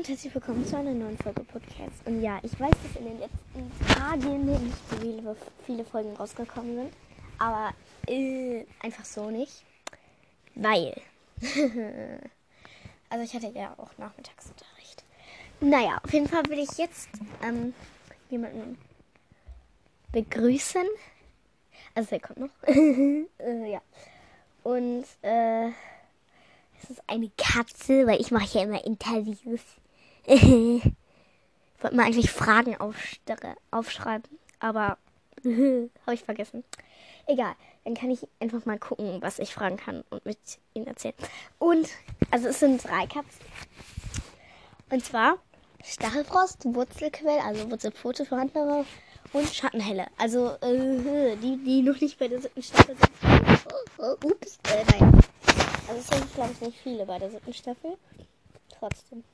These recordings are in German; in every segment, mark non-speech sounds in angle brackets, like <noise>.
und herzlich willkommen zu einer neuen Folge Podcast. Und ja, ich weiß, dass in den letzten Tagen nicht so viele, viele Folgen rausgekommen sind, aber äh, einfach so nicht, weil, <laughs> also ich hatte ja auch Nachmittagsunterricht. Naja, auf jeden Fall will ich jetzt ähm, jemanden begrüßen. Also er kommt noch. <laughs> äh, ja. Und äh, es ist eine Katze, weil ich mache ja immer Interviews. Ich wollte mal eigentlich Fragen aufschreiben, aber <laughs> habe ich vergessen. Egal, dann kann ich einfach mal gucken, was ich fragen kann und mit ihnen erzählen. Und, also es sind drei Katzen. Und zwar Stachelfrost, Wurzelquell, also Wurzelpfote für Handlanger und Schattenhelle. Also äh, die, die noch nicht bei der siebten Staffel sind. Oh, oh, ups, äh, nein. Also es sind, glaube ich, nicht viele bei der siebten Staffel. Trotzdem.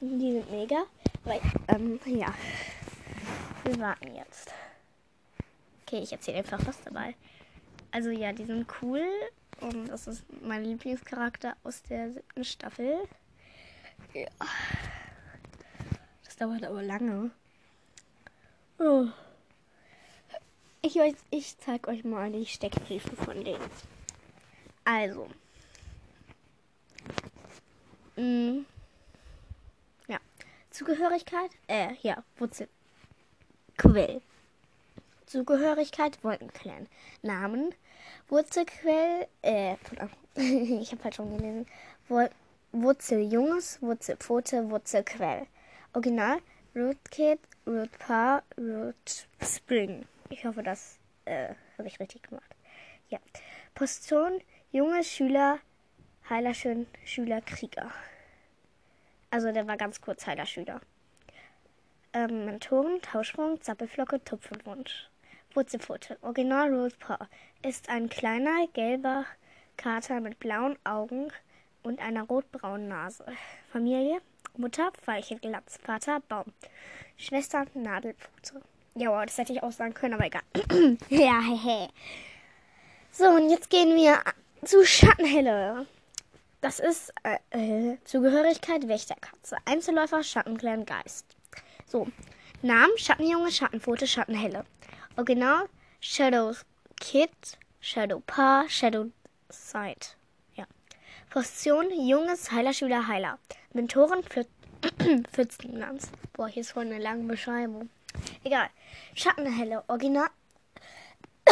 Die sind mega. Weil, ähm, ja. Wir warten jetzt. Okay, ich erzähle einfach was dabei. Also ja, die sind cool. Und das ist mein Lieblingscharakter aus der siebten Staffel. Ja. Das dauert aber lange. Oh. Ich, ich zeig euch mal die Steckbriefe von denen. Also. Mm. Zugehörigkeit? Äh, ja. Wurzel. Quell. Zugehörigkeit Wolkenclan. Namen Wurzelquell, äh, <laughs> ich habe halt schon gelesen. Wur Wurzeljunges, Wurzelpfote, Wurzelquell. Original Rootkit, Rootpaar, Root Spring. Ich hoffe, das äh, habe ich richtig gemacht. Ja. Position junge Schüler, Heilerschön, Schüler, Krieger. Also der war ganz kurz Heilerschüler. Ähm, Mentoren, Tauschsprung, Zappelflocke, Tupfenwunsch. Wurzelpfote. Original Rose Paw ist ein kleiner gelber Kater mit blauen Augen und einer rotbraunen Nase. Familie Mutter Veilchenglatz, Vater Baum, Schwester Nadelpfote. Ja, wow, das hätte ich auch sagen können, aber egal. <clears throat> ja, hehe. So, und jetzt gehen wir zu Schattenhelle. Das ist äh, äh, Zugehörigkeit Wächterkatze. Einzelläufer Schattenclan Geist. So, Namen Schattenjunge, Schattenpfote, Schattenhelle. Original Shadow Kid, Shadow Pa, Shadow Sight. Ja. Position junges Heilerschüler Heiler. Mentoren für Pfützenlands. <clears throat> Boah, hier ist voll eine lange Beschreibung. Egal. Schattenhelle, Original. <clears throat>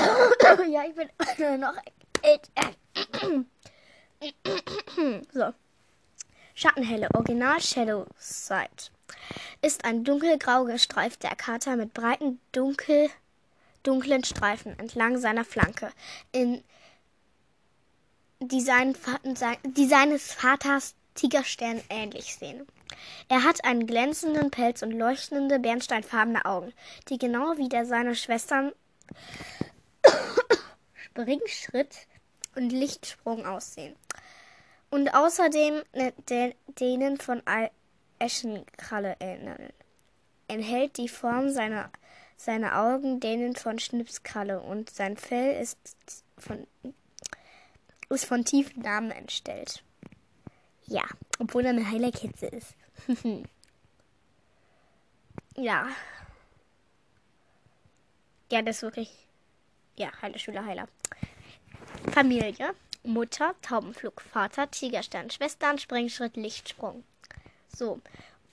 ja, ich bin <laughs> noch. <clears throat> <coughs> so. Schattenhelle, Original Shadow Sight. Ist ein dunkelgrau gestreifter Kater mit breiten dunkel dunklen Streifen entlang seiner Flanke, in die, seinen, die seines Vaters Tigerstern ähnlich sehen. Er hat einen glänzenden Pelz und leuchtende bernsteinfarbene Augen, die genau wie der seiner Schwestern <coughs> Springschritt und Lichtsprung aussehen. Und außerdem de denen von Eschenkralle erinnern. Enthält die Form seiner seine Augen denen von Schnipskralle und sein Fell ist von, ist von tiefen Namen entstellt. Ja, obwohl er eine Heilerkitze ist. <laughs> ja. Ja, das ist wirklich. Ja, Heiler, Schüler, Heiler. Familie. Mutter, Taubenflug, Vater, Tigerstern, Schwestern, Sprengschritt, Lichtsprung. So.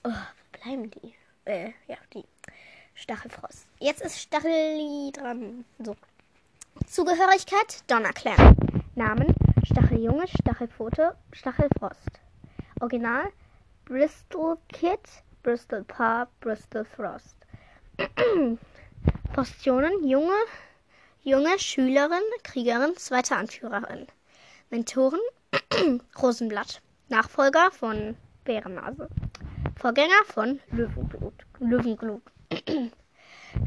Oh, wo bleiben die? Äh, ja, die. Stachelfrost. Jetzt ist Stacheli dran. So. Zugehörigkeit Donnerclan. Namen Stacheljunge, Stachelpfote, Stachelfrost. Original Bristol Kid, Bristol Pa, Bristol Frost. <clears throat> Positionen Junge, junge Schülerin, Kriegerin, zweite Anführerin. Mentoren <clears throat> Rosenblatt. Nachfolger von Bärennase. Vorgänger von Löwenblut. Löwenglut. <clears throat>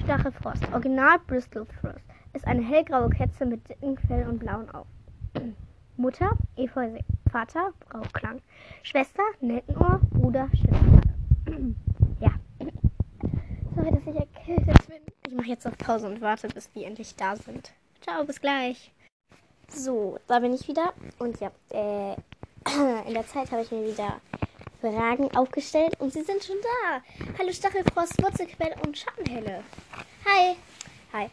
Stachelfrost. Original Bristol Frost. Ist eine hellgraue Kätze mit dickem Fell und blauen Augen. <clears throat> Mutter Efeu Vater Brauchklang. Schwester Nelkenohr. Bruder Schnitzkarte. ja. Sorry, dass ich erkältet bin. Ich mache jetzt auf Pause und warte, bis die endlich da sind. Ciao, bis gleich. So, da bin ich wieder. Und ja, äh, <clears throat> in der Zeit habe ich mir wieder Fragen aufgestellt und sie sind schon da. Hallo Stachelfrost, Wurzelquelle und Schattenhelle. Hi. Hi.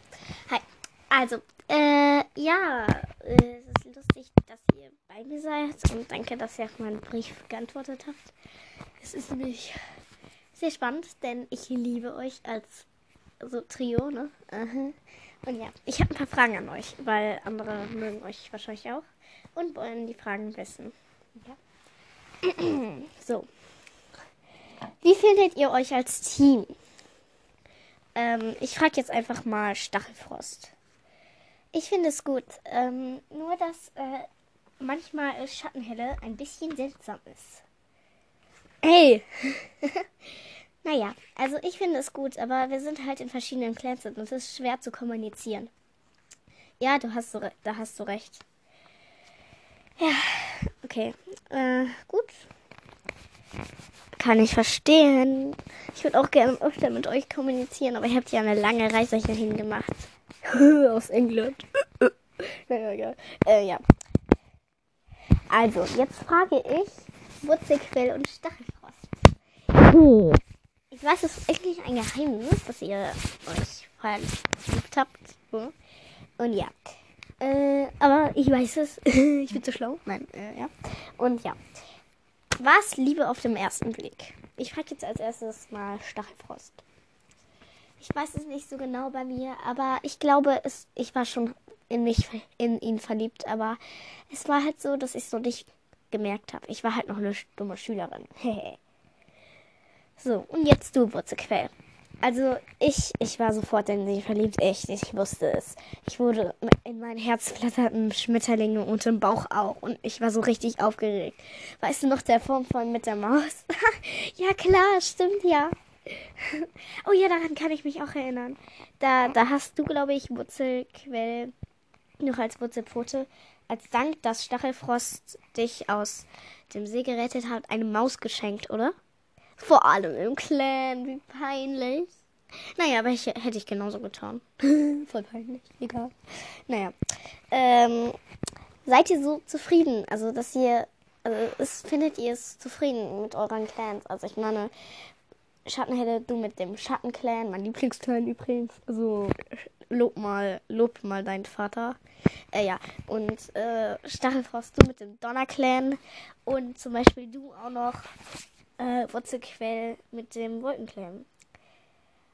Hi. Also, äh, ja, äh, es ist lustig, dass ihr bei mir seid und danke, dass ihr auf meinen Brief geantwortet habt. Es ist nämlich sehr spannend, denn ich liebe euch als so Trio, ne? Uh Und ja, ich habe ein paar Fragen an euch, weil andere mögen euch wahrscheinlich auch und wollen die Fragen wissen. Ja. <clears throat> so. Wie findet ihr euch als Team? Ähm, ich frage jetzt einfach mal Stachelfrost. Ich finde es gut. Ähm, nur, dass äh, manchmal Schattenhelle ein bisschen seltsam ist. Hey! <laughs> naja, also ich finde es gut, aber wir sind halt in verschiedenen Clans und es ist schwer zu kommunizieren. Ja, du hast so, da hast du recht. Ja, okay. Äh, gut. Kann ich verstehen. Ich würde auch gerne öfter mit euch kommunizieren, aber ihr habt ja eine lange Reise hierhin gemacht. <laughs> Aus England. <laughs> naja, egal. Äh, ja. Also, jetzt frage ich Wurzelquell und Stachelfrost. Oh. Es ist eigentlich ein Geheimnis, dass ihr euch verliebt habt. Und ja. Äh, aber ich weiß es. <laughs> ich bin zu schlau. Nein, äh, ja. Und ja. Was Liebe auf dem ersten Blick? Ich frage jetzt als erstes mal Stachelfrost. Ich weiß es nicht so genau bei mir, aber ich glaube, es, ich war schon in mich, in ihn verliebt, aber es war halt so, dass ich es noch nicht gemerkt habe. Ich war halt noch eine dumme Schülerin. <laughs> so, und jetzt du, Wurzelquell. Also ich, ich war sofort in sie verliebt, echt, ich wusste es. Ich wurde, in mein Herz flatterten Schmetterlinge und im Bauch auch und ich war so richtig aufgeregt. Weißt du noch der Form von mit der Maus? <laughs> ja klar, stimmt ja. <laughs> oh ja, daran kann ich mich auch erinnern. Da, da hast du, glaube ich, Wurzelquell noch als Wurzelpfote, als Dank, dass Stachelfrost dich aus dem See gerettet hat, eine Maus geschenkt, oder? Vor allem im Clan, wie peinlich. Naja, aber ich, hätte ich genauso getan. <laughs> Voll peinlich, egal. Naja. Ähm, seid ihr so zufrieden? Also, dass ihr, also, ist, findet ihr es zufrieden mit euren Clans? Also, ich meine, Schattenhelle, du mit dem Schattenclan, mein Lieblingsclan übrigens. Also, lob mal, lob mal deinen Vater. Äh, ja. Und äh, Stachelfrost, du mit dem Donnerclan. Und zum Beispiel du auch noch äh, Wurzelquell mit dem Wolkenclan.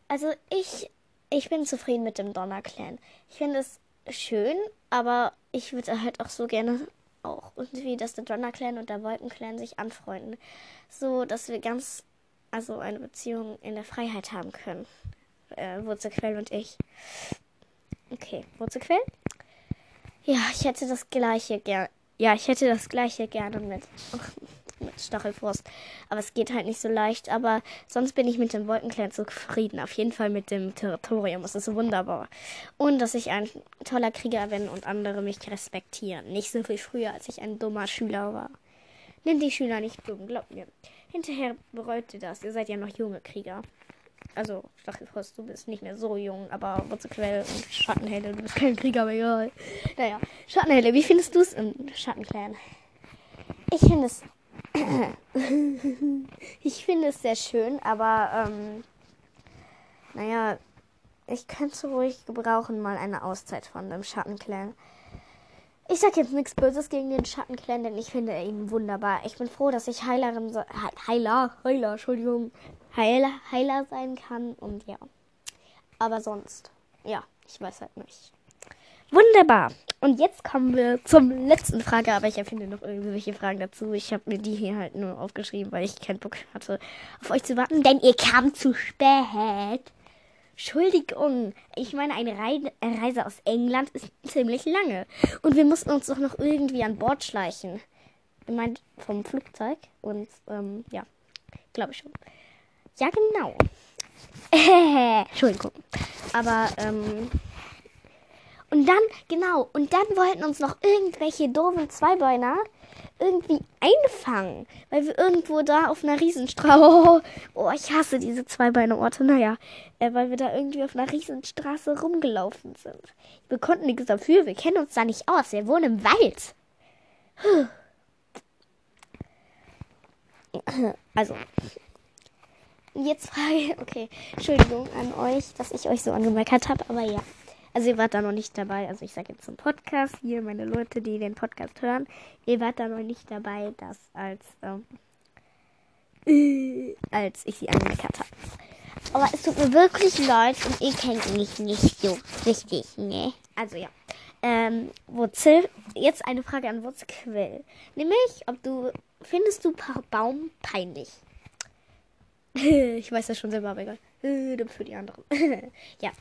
Also ich, ich bin zufrieden mit dem Donnerclan. Ich finde es schön, aber ich würde halt auch so gerne auch irgendwie, dass der Donnerclan und der Wolkenclan sich anfreunden. So, dass wir ganz, also eine Beziehung in der Freiheit haben können. Äh, Wurzelquell und ich. Okay, Wurzelquell? Ja, ich hätte das gleiche gerne. Ja, ich hätte das gleiche gerne mit mit Stachelfrost. Aber es geht halt nicht so leicht. Aber sonst bin ich mit dem Wolkenclan zufrieden. Auf jeden Fall mit dem Territorium. Es ist wunderbar. Und dass ich ein toller Krieger bin und andere mich respektieren. Nicht so wie früher, als ich ein dummer Schüler war. Nimm die Schüler nicht dumm, glaubt mir. Hinterher bereut ihr das. Ihr seid ja noch junge Krieger. Also, Stachelfrost, du bist nicht mehr so jung, aber Wurzelquell und Schattenhelle, du bist kein Krieger, aber egal. Naja, Schattenhelle, wie findest du es im Schattenclan? Ich finde es ich finde es sehr schön, aber ähm, naja, ich könnte ruhig gebrauchen mal eine Auszeit von dem Schattenclan. Ich sag jetzt nichts Böses gegen den Schattenclan, denn ich finde ihn wunderbar. Ich bin froh, dass ich Heilerin, so Heiler, Heiler, Entschuldigung, Heiler, Heiler sein kann und ja. Aber sonst, ja, ich weiß halt nicht. Wunderbar. Und jetzt kommen wir zum letzten Frage, aber ich erfinde noch irgendwelche Fragen dazu. Ich habe mir die hier halt nur aufgeschrieben, weil ich keinen Bock hatte, auf euch zu warten, denn ihr kam zu spät. Entschuldigung, ich meine, eine Reise aus England ist ziemlich lange. Und wir mussten uns doch noch irgendwie an Bord schleichen. Ich meine, vom Flugzeug. Und, ähm, ja, glaube ich schon. Ja, genau. <laughs> Entschuldigung. Aber, ähm, und dann, genau, und dann wollten uns noch irgendwelche doofen Zweibeiner irgendwie einfangen, weil wir irgendwo da auf einer Riesenstraße, <laughs> oh, ich hasse diese Zweibeine-Orte, naja, äh, weil wir da irgendwie auf einer Riesenstraße rumgelaufen sind. Wir konnten nichts dafür, wir kennen uns da nicht aus, wir wohnen im Wald. <laughs> Also, jetzt frage okay, Entschuldigung an euch, dass ich euch so angemeckert habe, aber ja. Also ihr wart da noch nicht dabei. Also ich sage jetzt zum Podcast hier, meine Leute, die den Podcast hören, ihr wart da noch nicht dabei, dass als ähm, äh, <laughs> als ich sie angemeckert habe. Aber es tut mir wirklich leid und ich kenne mich nicht so richtig, ne? Also ja. Ähm, Wurzel, jetzt eine Frage an Wurzelquell. Nämlich, ob du, findest du Baum peinlich? <laughs> ich weiß das schon selber, aber egal. Äh, für die anderen. <laughs> ja.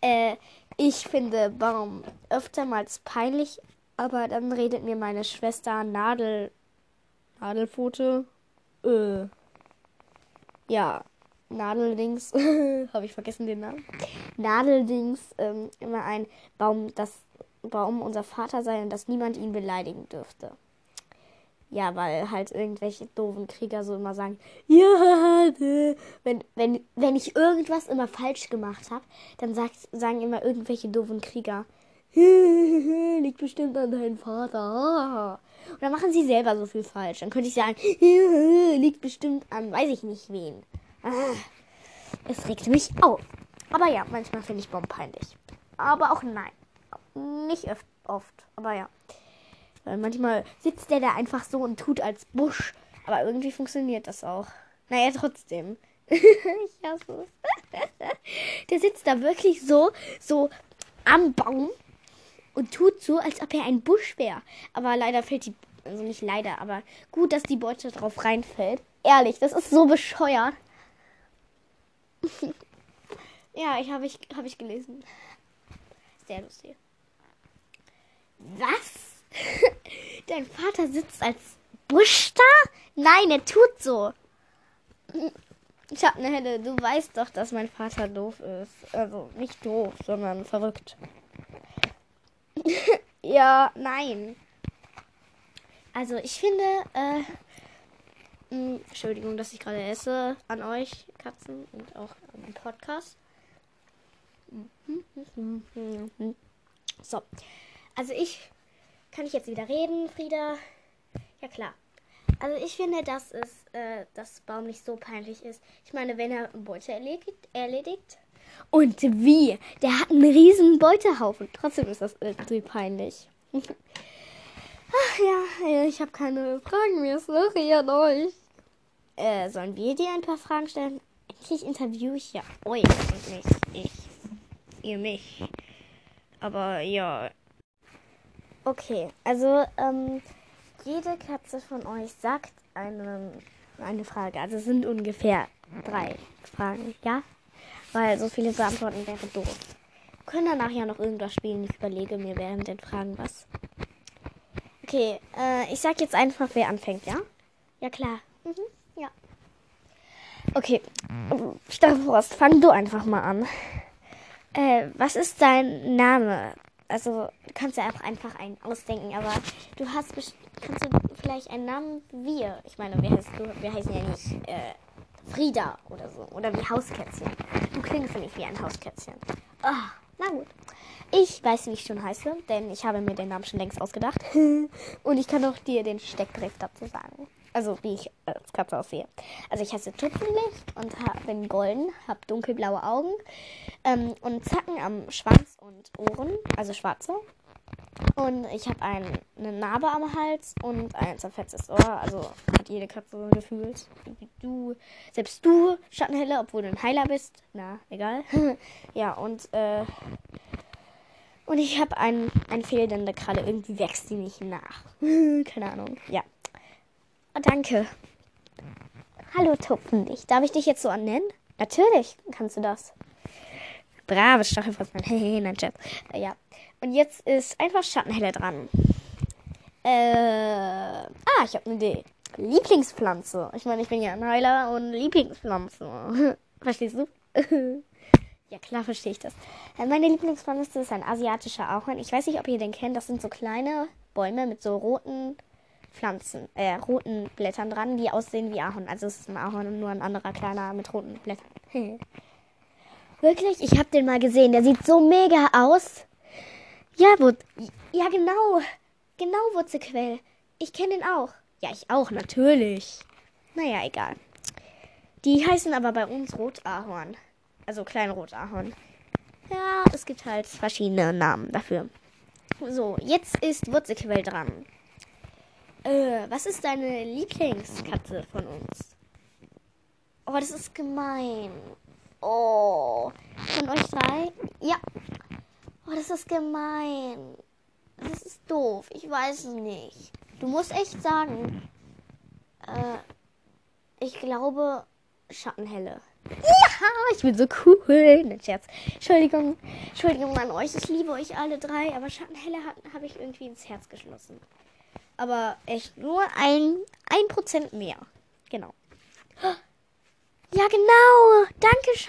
Äh, ich finde Baum öftermals peinlich, aber dann redet mir meine Schwester Nadel. Nadelfote. Äh. Ja. Nadeldings. <laughs> Habe ich vergessen den Namen. Nadeldings. Ähm, immer ein Baum, das Baum unser Vater sei und dass niemand ihn beleidigen dürfte. Ja, weil halt irgendwelche doofen Krieger so immer sagen, ja, wenn, wenn, wenn ich irgendwas immer falsch gemacht habe, dann sagt, sagen immer irgendwelche doofen Krieger, <laughs> liegt bestimmt an deinem Vater. Und dann machen sie selber so viel falsch. Dann könnte ich sagen, <laughs> liegt bestimmt an, weiß ich nicht wen. Ah, es regt mich auf. Aber ja, manchmal finde ich Bomben peinlich. Aber auch nein. Nicht oft. Aber ja. Weil manchmal sitzt der da einfach so und tut als Busch. Aber irgendwie funktioniert das auch. Naja, trotzdem. <laughs> ich hasse es. <laughs> der sitzt da wirklich so, so am Baum und tut so, als ob er ein Busch wäre. Aber leider fällt die, also nicht leider, aber gut, dass die Beute drauf reinfällt. Ehrlich, das ist so bescheuert. <laughs> ja, ich habe ich, hab ich gelesen. Sehr lustig. Was? <laughs> Dein Vater sitzt als Busch da? Nein, er tut so. Ich hab eine Helle, du weißt doch, dass mein Vater doof ist. Also nicht doof, sondern verrückt. <laughs> ja, nein. Also ich finde, äh, mh, Entschuldigung, dass ich gerade esse an euch, Katzen, und auch an meinem Podcast. So. Also ich kann ich jetzt wieder reden, Frieda? Ja klar. Also ich finde, dass es, äh, dass Baum nicht so peinlich ist. Ich meine, wenn er eine Beute erledigt, erledigt. Und wie? Der hat einen riesen Beutehaufen. Trotzdem ist das irgendwie peinlich. <laughs> Ach ja, ich habe keine Fragen mehr. Sorry an euch. Äh, sollen wir dir ein paar Fragen stellen? Eigentlich interview ich ja euch und nicht ich. Ihr mich. Aber ja, Okay, also ähm, jede Katze von euch sagt eine, eine Frage. Also es sind ungefähr drei Fragen, ja? Weil so viele beantworten wäre doof. Können danach ja noch irgendwas spielen. Ich überlege mir während den Fragen was. Okay, äh, ich sag jetzt einfach, wer anfängt, ja? Ja, klar. Mhm, ja. Okay, Staffelfrost, fang du einfach mal an. Äh, was ist dein Name? Also du kannst ja einfach, einen ausdenken, aber du hast kannst du vielleicht einen Namen wir. Ich meine, wir heißen, wir heißen ja nicht äh, Frieda oder so oder wie Hauskätzchen. Du klingst nicht wie ein Hauskätzchen. Oh, na gut. Ich weiß, wie ich schon heiße, denn ich habe mir den Namen schon längst ausgedacht. <laughs> Und ich kann auch dir den Steckbrief dazu sagen. Also, wie ich als Katze aussehe. Also, ich heiße Tupfenlicht und hab, bin golden, habe dunkelblaue Augen ähm, und Zacken am Schwanz und Ohren, also schwarze. Und ich habe ein, eine Narbe am Hals und ein zerfetztes Ohr. Also hat jede Katze gefühlt. Du, selbst du, Schattenhelle, obwohl du ein Heiler bist. Na, egal. <laughs> ja, und, äh, und ich habe ein, ein fehlende Kralle. Irgendwie wächst die nicht nach. <laughs> Keine Ahnung. Ja. Oh, danke. Hallo Tupfenlicht. Darf ich dich jetzt so annennen? Natürlich kannst du das. Brave Stachelfressmann. <laughs> Hehe, nein, Chat. Äh, ja. Und jetzt ist einfach Schattenhelle dran. Äh. Ah, ich habe eine Idee. Lieblingspflanze. Ich meine, ich bin ja ein Heiler und Lieblingspflanze. <laughs> Verstehst du? <laughs> ja, klar verstehe ich das. Äh, meine Lieblingspflanze ist ein asiatischer Ahorn. Ich weiß nicht, ob ihr den kennt. Das sind so kleine Bäume mit so roten Pflanzen, äh, roten Blättern dran, die aussehen wie Ahorn. Also es ist ein Ahorn, nur ein anderer kleiner mit roten Blättern. <laughs> Wirklich? Ich hab den mal gesehen. Der sieht so mega aus. Ja, wo, ja genau. Genau, Wurzelquell. Ich kenne den auch. Ja, ich auch, natürlich. Naja, egal. Die heißen aber bei uns Rotahorn. Also klein Rotahorn. Ja, es gibt halt verschiedene Namen dafür. So, jetzt ist Wurzelquell dran. Äh, was ist deine Lieblingskatze von uns? Oh, das ist gemein. Oh, von euch drei? Ja. Oh, das ist gemein. Das ist doof. Ich weiß es nicht. Du musst echt sagen. Äh, ich glaube, Schattenhelle. Ja, ich bin so cool. Nicht Scherz. Entschuldigung, Entschuldigung an euch. Ich liebe euch alle drei, aber Schattenhelle habe ich irgendwie ins Herz geschlossen. Aber echt nur ein, ein Prozent mehr. Genau. Ja, genau. Danke, Sch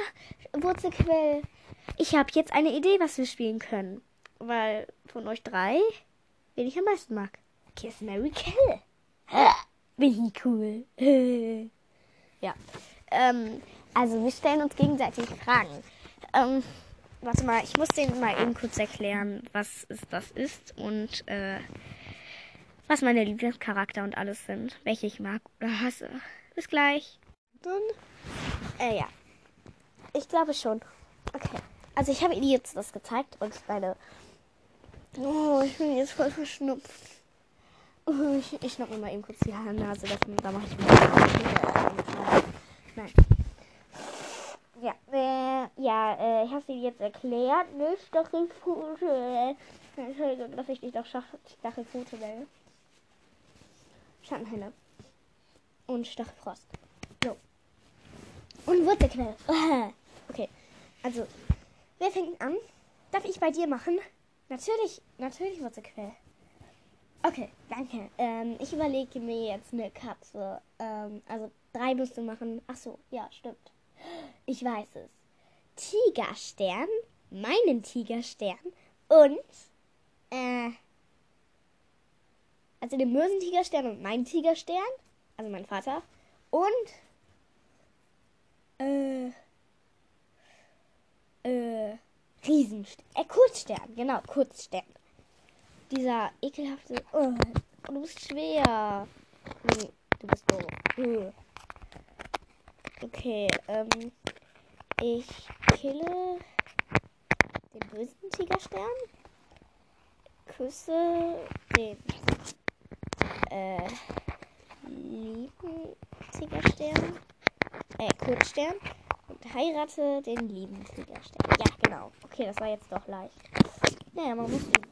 Wurzelquell. Ich habe jetzt eine Idee, was wir spielen können. Weil von euch drei, wen ich am meisten mag. Kiss Mary Kill. <laughs> Bin ich cool. <laughs> ja. Ähm, also wir stellen uns gegenseitig Fragen. Ähm, warte mal, ich muss denen mal eben kurz erklären, was es das ist und äh, was meine Lieblingscharakter und alles sind, welche ich mag oder hasse. Bis gleich. Dann, äh, ja. Ich glaube schon. Okay. Also ich habe Ihnen jetzt das gezeigt und meine... Oh, ich bin jetzt voll verschnupft. Oh, ich, ich schnapp mir mal eben kurz die Nase, das, da mache ich mal... Nein. Ja, äh, ja, äh, ich habe sie jetzt erklärt. Ne, Stachelfute. Entschuldigung, dass ich dich doch Stachelfute nenne. Schattenhelle. Und Stachelfrost. So. Und Wurzelquell. <laughs> Okay. Also, wer fängt an? Darf ich bei dir machen? Natürlich, natürlich Wurzelquell. Okay, danke. Ähm, ich überlege mir jetzt eine Katze. Ähm, also drei musst du machen. Ach so, ja, stimmt. Ich weiß es. Tigerstern, meinen Tigerstern und äh, also den Mösentigerstern und meinen Tigerstern, also mein Vater und äh, äh, Riesenstern, äh, Kurzstern, genau, Kurzstern. Dieser ekelhafte, oh, du bist schwer. Nee, du bist doof. Okay, ähm, ich kille den bösen Tigerstern, küsse den äh, lieben Tigerstern, äh, Kurzstern und heirate den lieben Tigerstern. Ja, genau. Okay, das war jetzt doch leicht. Naja, man muss üben.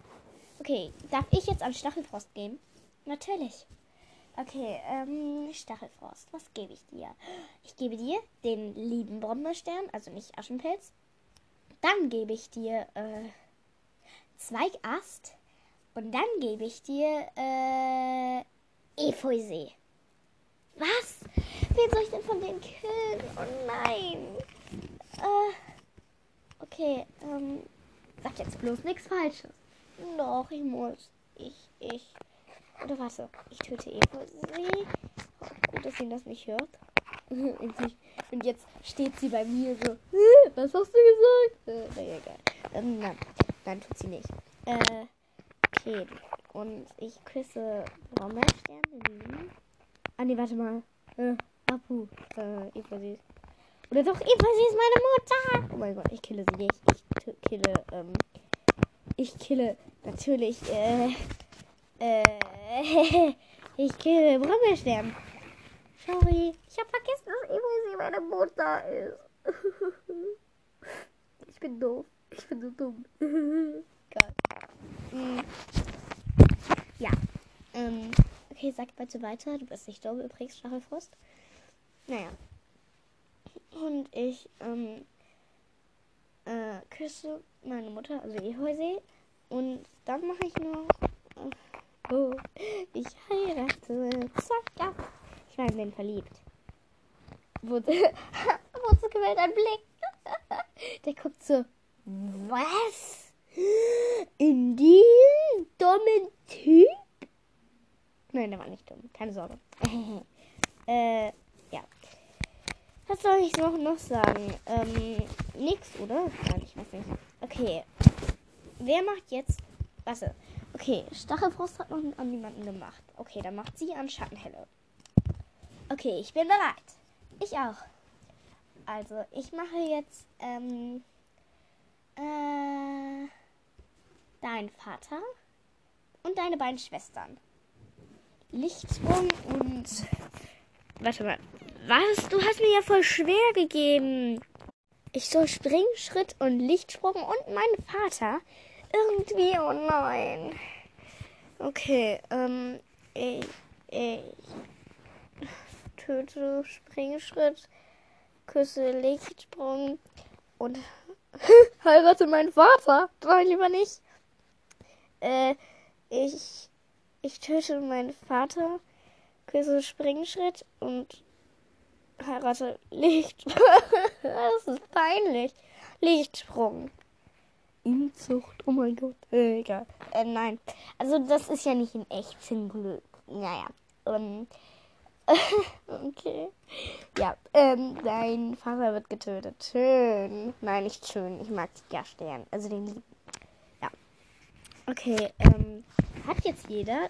Okay, darf ich jetzt an Stachelfrost gehen? Natürlich. Okay, ähm, Stachelfrost. Was gebe ich dir? Ich gebe dir den lieben Brombeerstern, also nicht Aschenpelz. Dann gebe ich dir äh, Zweigast. Und dann gebe ich dir äh, Efeusee. Was? Wen soll ich denn von denen killen? Oh nein. Äh, okay, ähm, sag jetzt bloß nichts Falsches. Doch, ich muss. Ich, ich. Oder warte, ich töte Eva. Sie. Gut, dass sie das nicht hört. <laughs> Und jetzt steht sie bei mir so. Was hast du gesagt? Äh, naja, egal. Ähm, nein, nein, tut sie nicht. Äh, okay. Und ich küsse Brombeerstern. Ah, nee, warte mal. Äh, Apu. Äh, Eva, sie ist. Oder doch, Eva, sie ist meine Mutter. Oh mein Gott, ich kille sie nicht. Ich kille, ähm. Ich kille natürlich, äh. Äh, <laughs> ich kille Brümmelstern. Sorry, ich habe vergessen, dass Evosi meine Mutter ist. <laughs> ich bin doof. Ich bin so dumm. <laughs> Geil. Mm. Ja. Ähm, okay, sag bitte weiter. Du bist nicht dumm übrigens, Stachelfrost. Naja. Und ich, ähm, äh, küsse meine Mutter, also Ehäuse. Und dann mache ich noch Oh, ich heirate. Zack, ja. Ich war in den verliebt. Wurde, <laughs> wozu gewählt ein Blick? <laughs> Der guckt so, was? In diesen dummen Typ? Nein, der war nicht dumm. Keine Sorge. <laughs> äh, ja. Was soll ich noch, noch sagen? Ähm, nix, oder? Nein, ich weiß nicht. Okay. Wer macht jetzt. Warte. Okay, Stachelfrost hat noch an niemanden gemacht. Okay, dann macht sie an Schattenhelle. Okay, ich bin bereit. Ich auch. Also, ich mache jetzt ähm, äh, dein Vater und deine beiden Schwestern. Lichtsprung und. Warte mal. Was? Du hast mir ja voll schwer gegeben. Ich soll Springschritt und Lichtsprung und meinen Vater. Irgendwie, oh nein. Okay, ähm, ich, ich töte Springschritt, küsse Lichtsprung und <laughs> heirate meinen Vater. Nein, lieber nicht. Äh, ich, ich töte meinen Vater, küsse Springschritt und heirate Lichtsprung. <laughs> das ist peinlich. Lichtsprung. Inzucht, oh mein Gott. Äh, egal. Äh, nein. Also das ist ja nicht in echt zum Glück. Naja. Ähm, <laughs> okay. Ja, ähm, dein Vater wird getötet. Schön. Nein, nicht schön. Ich mag ja Stern. Also den lieben. Okay, ähm, hat jetzt jeder.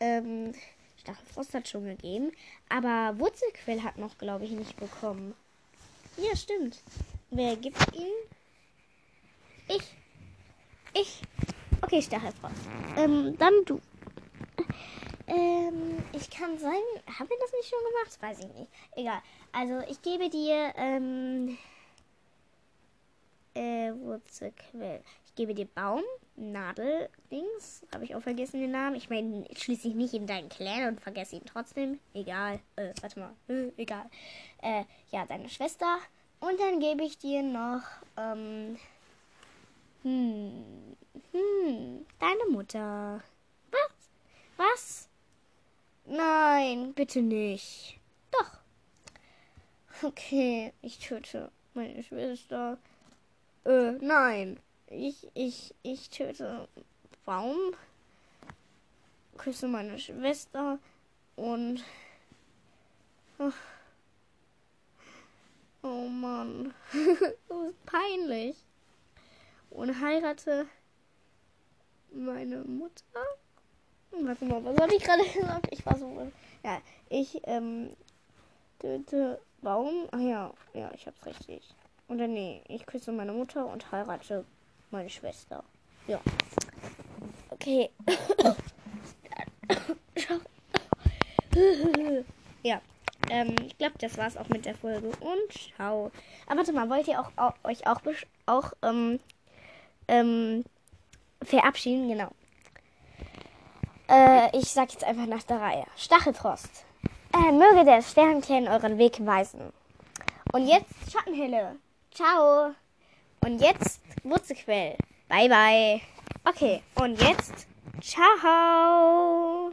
Ähm, Stachelfrost hat schon gegeben. Aber Wurzelquell hat noch, glaube ich, nicht bekommen. Ja, stimmt. Wer gibt ihn? Ich. Ich. Okay, Stachelfrost. Ähm, dann du. Ähm, ich kann sagen, haben wir das nicht schon gemacht? Weiß ich nicht. Egal. Also, ich gebe dir, ähm, äh, Wurzelquell. Gebe dir Baum, Nadel, Dings. Habe ich auch vergessen den Namen. Ich meine, schließlich nicht in deinen Clan und vergesse ihn trotzdem. Egal. Äh, warte mal. Äh, egal. Äh, ja, deine Schwester. Und dann gebe ich dir noch, ähm, hm, hm, deine Mutter. Was? Was? Nein, bitte nicht. Doch. Okay, ich töte meine Schwester. Äh, nein. Ich, ich, ich töte Baum. Küsse meine Schwester und. Oh, oh Mann. <laughs> das ist peinlich. Und heirate meine Mutter. Warte mal, was habe ich gerade <laughs> gesagt? Ich war so. Ja, ich ähm, töte Baum. Ach ja, ja, ich hab's richtig. Oder nee, ich küsse meine Mutter und heirate meine Schwester. Ja. Okay. <coughs> ja. Ähm, ich glaube, das war's auch mit der Folge. Und ciao. Aber warte mal, wollt ihr auch, auch euch auch, auch ähm, ähm, verabschieden? Genau. Äh, ich sag jetzt einfach nach der Reihe. Stachelfrost. Äh, möge der Sternclan euren Weg weisen. Und jetzt Schattenhelle. Ciao. Und jetzt Wurzelquell. Bye bye. Okay, und jetzt ciao.